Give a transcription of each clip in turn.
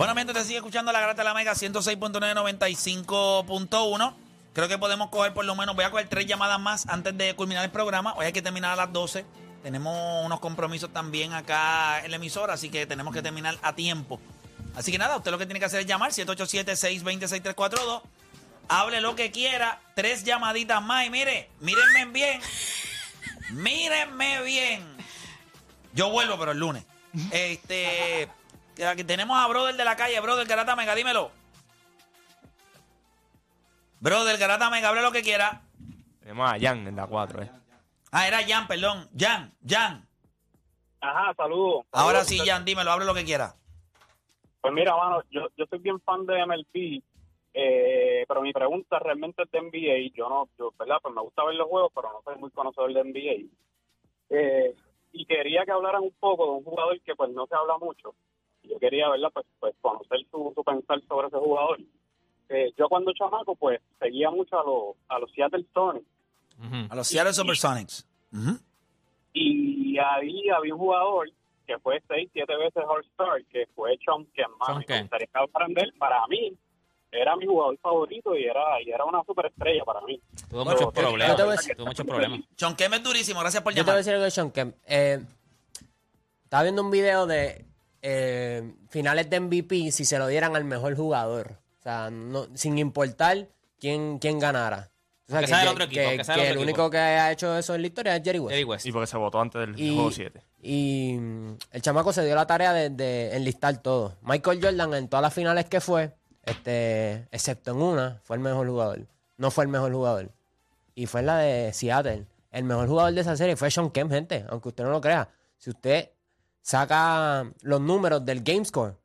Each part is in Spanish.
Bueno, mientras te sigue escuchando la Grata de la Mega 106.995.1. Creo que podemos coger por lo menos, voy a coger tres llamadas más antes de culminar el programa. Hoy hay que terminar a las 12. Tenemos unos compromisos también acá en la emisora, así que tenemos que terminar a tiempo. Así que nada, usted lo que tiene que hacer es llamar 787-620-6342. Hable lo que quiera. Tres llamaditas más. Y mire, mírenme bien. Mírenme bien. Yo vuelvo, pero el lunes. Este. Aquí tenemos a Brother de la calle, Brother Garata Mega, dímelo. Brother Garata Mega, hable lo que quiera. Tenemos a Jan en la 4, ¿eh? Ah, era Jan, perdón. Jan, Jan. Ajá, saludos. Ahora sí, Jan, dímelo, hable lo que quiera. Pues mira, mano, yo, yo soy bien fan de MLB, eh, pero mi pregunta realmente es de NBA. Yo no, yo, ¿verdad? Pues me gusta ver los juegos, pero no soy muy conocedor de NBA. Eh, y quería que hablaran un poco de un jugador que pues no se habla mucho. Yo quería, ¿verdad? Pues, pues conocer su, su pensar sobre ese jugador. Eh, yo cuando chamaco, pues seguía mucho a los, a los Seattle Sonics. A los Seattle Supersonics. Ujú. Y ahí había un jugador que fue seis, siete veces All-Star, que fue Sean Kemp. Me gustaría que. Para mí, era mi jugador favorito y era, y era una superestrella para mí. Tuvo muchos yo- problemas. Tuvo muchos problemas. Sean Kemp es durísimo, gracias por Yo te voy a llamar. decir algo de Sean Kemp. Eh, estaba viendo un video de eh, finales de MVP si se lo dieran al mejor jugador. O sea, no, sin importar quién, quién ganara. O sea, Que sea del otro equipo, que- que sea que otro el equipo. único que ha hecho eso en la historia es Jerry West. Jerry West. Y porque se votó antes del Y, juego 7. y, mm, el chamaco se dio la tarea de, de enlistar todo. Michael Jordan en todas las finales que fue, este, excepto en una, fue el mejor jugador. No fue el mejor jugador. Y fue en la de Seattle. El mejor jugador de esa serie fue Sean Kemp, gente. Aunque usted no lo crea. Si usted saca los números del game score,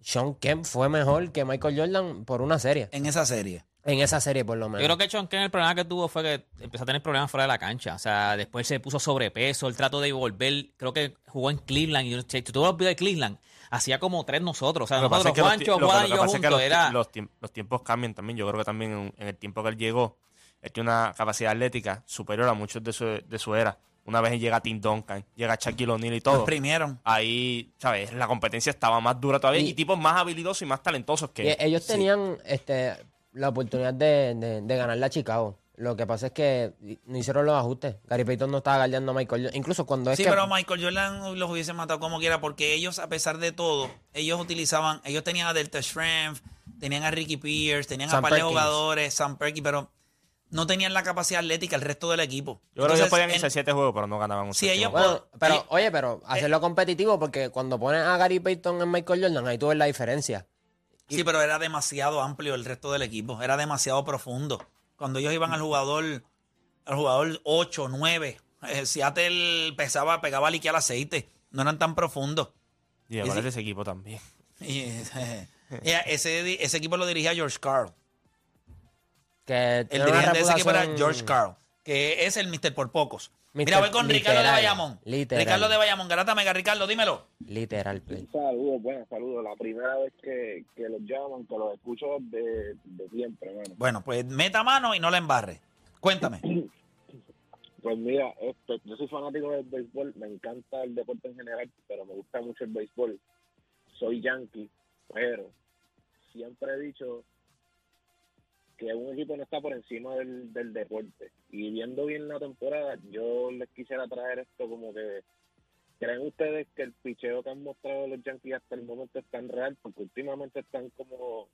Sean Kemp fue mejor que Michael Jordan por una serie. En esa serie. En esa serie, por lo menos. Yo creo que Sean Kemp el problema que tuvo fue que empezó a tener problemas fuera de la cancha. O sea, después se puso sobrepeso, el trato de volver. Creo que jugó en Cleveland. Y si tú los videos de Cleveland, hacía como tres nosotros. O sea, Lo que pasa nosotros, es que los Juancho, Juan lo y yo juntos. los, Era, los tiemp- los tiempos cambian también. Yo creo que también en, en el tiempo que él llegó, él tiene una capacidad atlética superior a muchos de su, de su era. Una vez llega Tim Duncan, llega Shaquille O'Neal y todo. exprimieron. Ahí, ¿sabes? La competencia estaba más dura todavía y, Y- tipos más habilidosos y más talentosos que Y ellos Sí. tenían este, la oportunidad de, de, de ganarle a Chicago. Lo que pasa es que no hicieron los ajustes. Gary Payton no estaba guardiando a Michael Jordan. Incluso cuando es Sí, que... pero Michael Jordan los hubiese matado como quiera porque ellos, a pesar de todo, ellos utilizaban, ellos tenían a Delta Strength, tenían a Ricky Pierce, tenían a par de jugadores, Sam Perky, pero no tenían la capacidad atlética el resto del equipo. Yo creo que Entonces, podían irse a siete juegos, pero no ganaban un Sí, séptimo. ellos- Bueno, pero, Oye, oye, pero hacerlo competitivo porque cuando pones a Gary Payton en Michael Jordan, ahí tú ves la diferencia. Sí, pero era demasiado amplio el resto del equipo, era demasiado profundo. Cuando ellos iban al jugador, al jugador 8, 9, eh, Seattle pesaba, pegaba liquear aceite, no eran tan profundos. Y de ese equipo también. Y, eh, ese, ese equipo lo dirigía George Carl. Que El dirigente de ese equipo era George Carl, que es el Mr. por pocos. Mira, voy con Ricardo de Bayamón. literal. Ricardo de Bayamón, Garata Mega, Ricardo, dímelo. Literal play. Saludos, buenas saludos. La primera vez que, que los llaman, que los escucho de, de siempre, hermano. Bueno, pues meta mano y no la embarre. Cuéntame. Pues mira, este, yo soy fanático del béisbol, me encanta el deporte en general, pero me gusta mucho el béisbol. Soy yankee, pero siempre he dicho que un equipo no está por encima del, del deporte. Y viendo bien la temporada, yo les quisiera traer esto como que ¿Creen ustedes que el picheo que han mostrado los Yankees hasta el momento es tan real? Porque últimamente están como...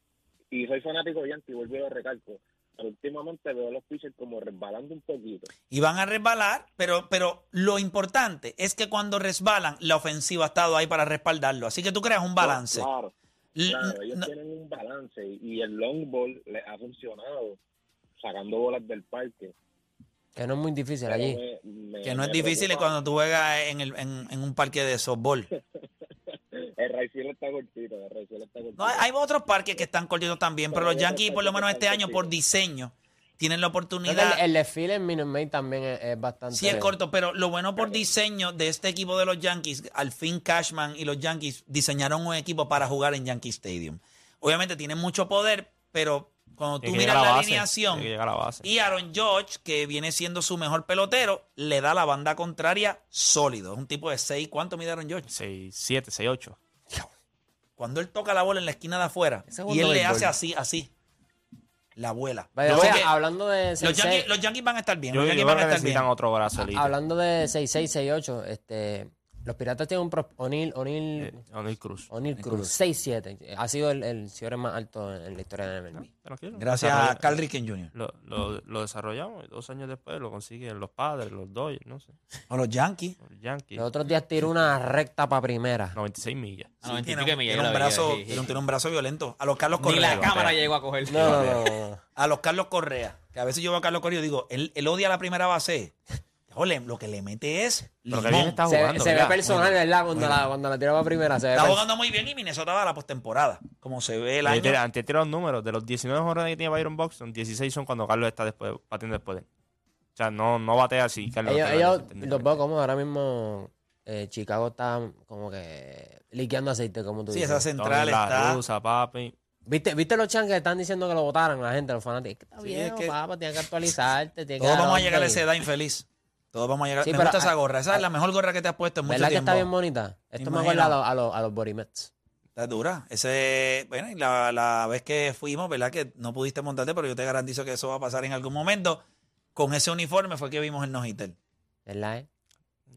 Y soy fanático de Yankees, vuelvo y lo recalco. Pero últimamente veo a los pitchers como resbalando un poquito. Y van a resbalar, pero, pero lo importante es que cuando resbalan, la ofensiva ha estado ahí para respaldarlo. Así que tú creas un balance. Claro, claro. Ellos no- tienen un balance y, el long ball les ha funcionado sacando bolas del parque. Que no es muy difícil Pero allí. me- me- que no es difícil preocupa- cuando tú juegas en, el, en, en un parque de softball. El Raifiel está cortito, el Raifiel está cortito. No, hay, otros parques que están cortitos también, pero Pero los Yankees, por lo menos este año, por diseño, tienen la oportunidad. el, el desfile en Minute Maid también es, es bastante... Sí, es corto, pero lo bueno por diseño de este equipo de los Yankees, al fin Cashman y los Yankees diseñaron un equipo para jugar en Yankee Stadium. Obviamente tienen mucho poder, pero cuando tú miras la, base, alineación la y Aaron George, que viene siendo su mejor pelotero, le da la banda contraria sólido. Es un tipo de 6. ¿Cuánto mide Aaron George? 6, 7, 6, 8. cuando él toca la bola en la esquina de afuera y él le hace así, así, la abuela. Sé que hablando de los, 6-6, Yankees, los Yankees van a estar bien. Yo, los yo Yankees creo van a que estar bien. otro brazo elite. hablando de 6-6, 6-8, este, los Piratas tienen un Eh, O'Neal Cruz. O'Neal Cruz, 6-7. Ha sido el, el cierre más alto en, en la historia de la MLB. Tranquilo. Gracias a Carl Ricken Jr. Lo, lo, lo desarrollamos y dos años después lo consiguen los padres, los Dodgers, no sé, O los Yankees. los Yankees. Los otros días tiró una recta para primera. 96 millas. A 90 y Tiene, millas, tiene un brazo, sí, sí. tiene un- tiene un brazo violento. A los Carlos Ni la Correa. cámara llegó a coger. No, no, no, no. A los Carlos Correa. Que a veces yo veo a Carlos Correa y digo, él, él odia la primera base. Ole, lo que le mete es Pero que limón. bien está Se, jugando, se ve personal, ¿verdad? Cuando, la, cuando la tiró para primera. Se ve Está jugando muy bien y Minnesota va a la postemporada. Como se ve el año. de tirar los números, de los 19 jornadas que tiene Byron Buxton, 16 son cuando Carlos está después, batiendo después de él. O sea, no, no batea así. Carlos Ellos, Carlos ellos defendiendo. los veo como ahora mismo eh, Chicago está como que liqueando aceite, como tú Sí, dices. esa central está. Russa, papi. ¿Viste, ¿Viste los chan que están diciendo que lo votaran la gente, los fanáticos? Es que está Sí, bien, es que- papá, tienes que actualizarte. tienes Todos que vamos a llegar a esa edad infeliz. Todos vamos a llegar. Sí, me pero gusta esa gorra. Esa es la mejor gorra que te has puesto en mucho ¿Verdad que tiempo. está bien bonita? Esto me acuerda a los, a los, a los Body Mets. Está dura. Ese, bueno, y la, la vez que fuimos, ¿verdad? Que no pudiste montarte, pero yo te garantizo que eso va a pasar en algún momento. Con ese uniforme fue que vimos el no-hitter. ¿Verdad? eh?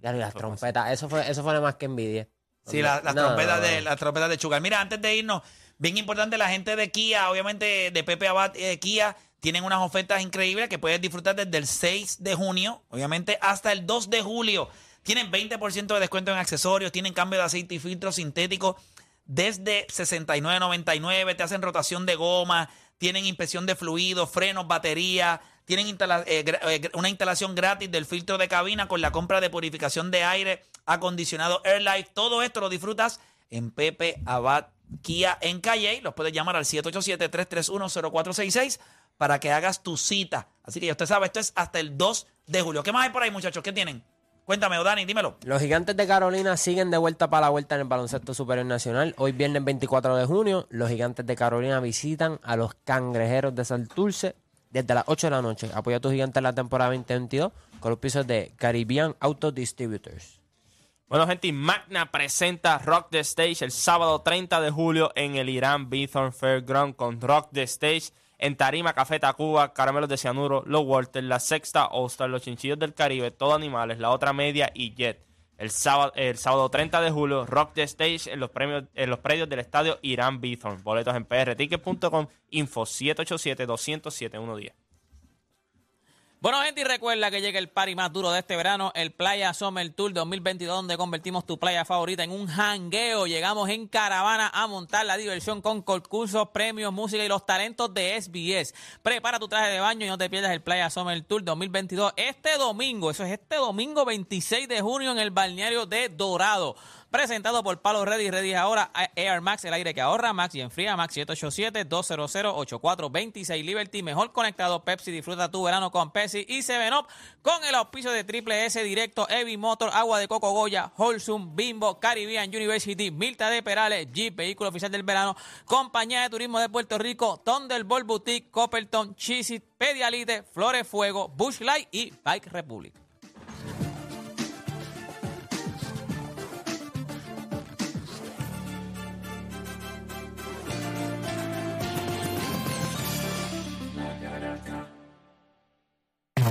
Ya, y las trompetas, eso fue, eso fue nada más que envidia. Sí, la- las No, trompetas no, de las trompetas de Chugar. Mira, antes de irnos, bien importante la gente de Kia, obviamente de Pepe Abad eh, Kia, tienen unas ofertas increíbles que puedes disfrutar desde el 6 de junio, obviamente hasta el 2 de julio. Tienen 20% de descuento en accesorios, tienen cambio de aceite y filtro sintético desde 69.99, te hacen rotación de goma, tienen inspección de fluidos, frenos, batería, tienen eh, eh, una instalación gratis del filtro de cabina con la compra de purificación de aire, acondicionado AirLife. Todo esto lo disfrutas en Pepe Abad Kia en Calle. Los puedes llamar al 787-331-0466 para que hagas tu cita. Así que ya usted sabe, esto es hasta el 2 de julio. ¿Qué más hay por ahí, muchachos? ¿Qué tienen? Cuéntame, Dani, dímelo. Los gigantes de Carolina siguen de vuelta para la vuelta en el baloncesto superior nacional. Hoy viernes 24 de junio, los gigantes de Carolina visitan a los cangrejeros de Santurce desde las 8 de la noche. Apoya a tus gigantes en la temporada 2022 con los pisos de Caribbean Auto Distributors. Bueno, gente, Magna presenta Rock the Stage el sábado 30 de julio en el Irán Bithorn Fairground con Rock the Stage en Tarima, Café Tacuba, Caramelos de Cianuro, Los Walters, La Sexta All-Star, Los Chinchillos del Caribe, Todo Animales, La Otra Media y Jet. El sábado, el sábado 30 de julio, Rock the Stage en los, premios, en los predios del estadio Irán Bithorn. Boletos en prticket.com, info 787-200-7110. Bueno, gente, y recuerda que llega el party más duro de este verano, el Playa Summer Tour 2022, donde convertimos tu playa favorita en un jangueo. Llegamos en caravana a montar la diversión con concursos, premios, música y los talentos de SBS. Prepara tu traje de baño y no te pierdas el Playa Summer Tour 2022 este domingo. Eso es este domingo 26 de junio en el balneario de Dorado. Presentado por Palo Ready. Ready ahora Air Max, el aire que ahorra. Max y enfría. Max 787-200-8426. Liberty, mejor conectado. Pepsi, disfruta tu verano con Pepsi y 7up con el auspicio de Triple S Directo, Evi Motor, Agua de Coco Goya, Wholesome, Bimbo, Caribbean University, Milta de Perales, Jeep, vehículo oficial del verano, Compañía de Turismo de Puerto Rico, Thunderbolt Boutique, Copperton, Cheesy, Pedialite, Flores Fuego, Bush Light y Bike Republic.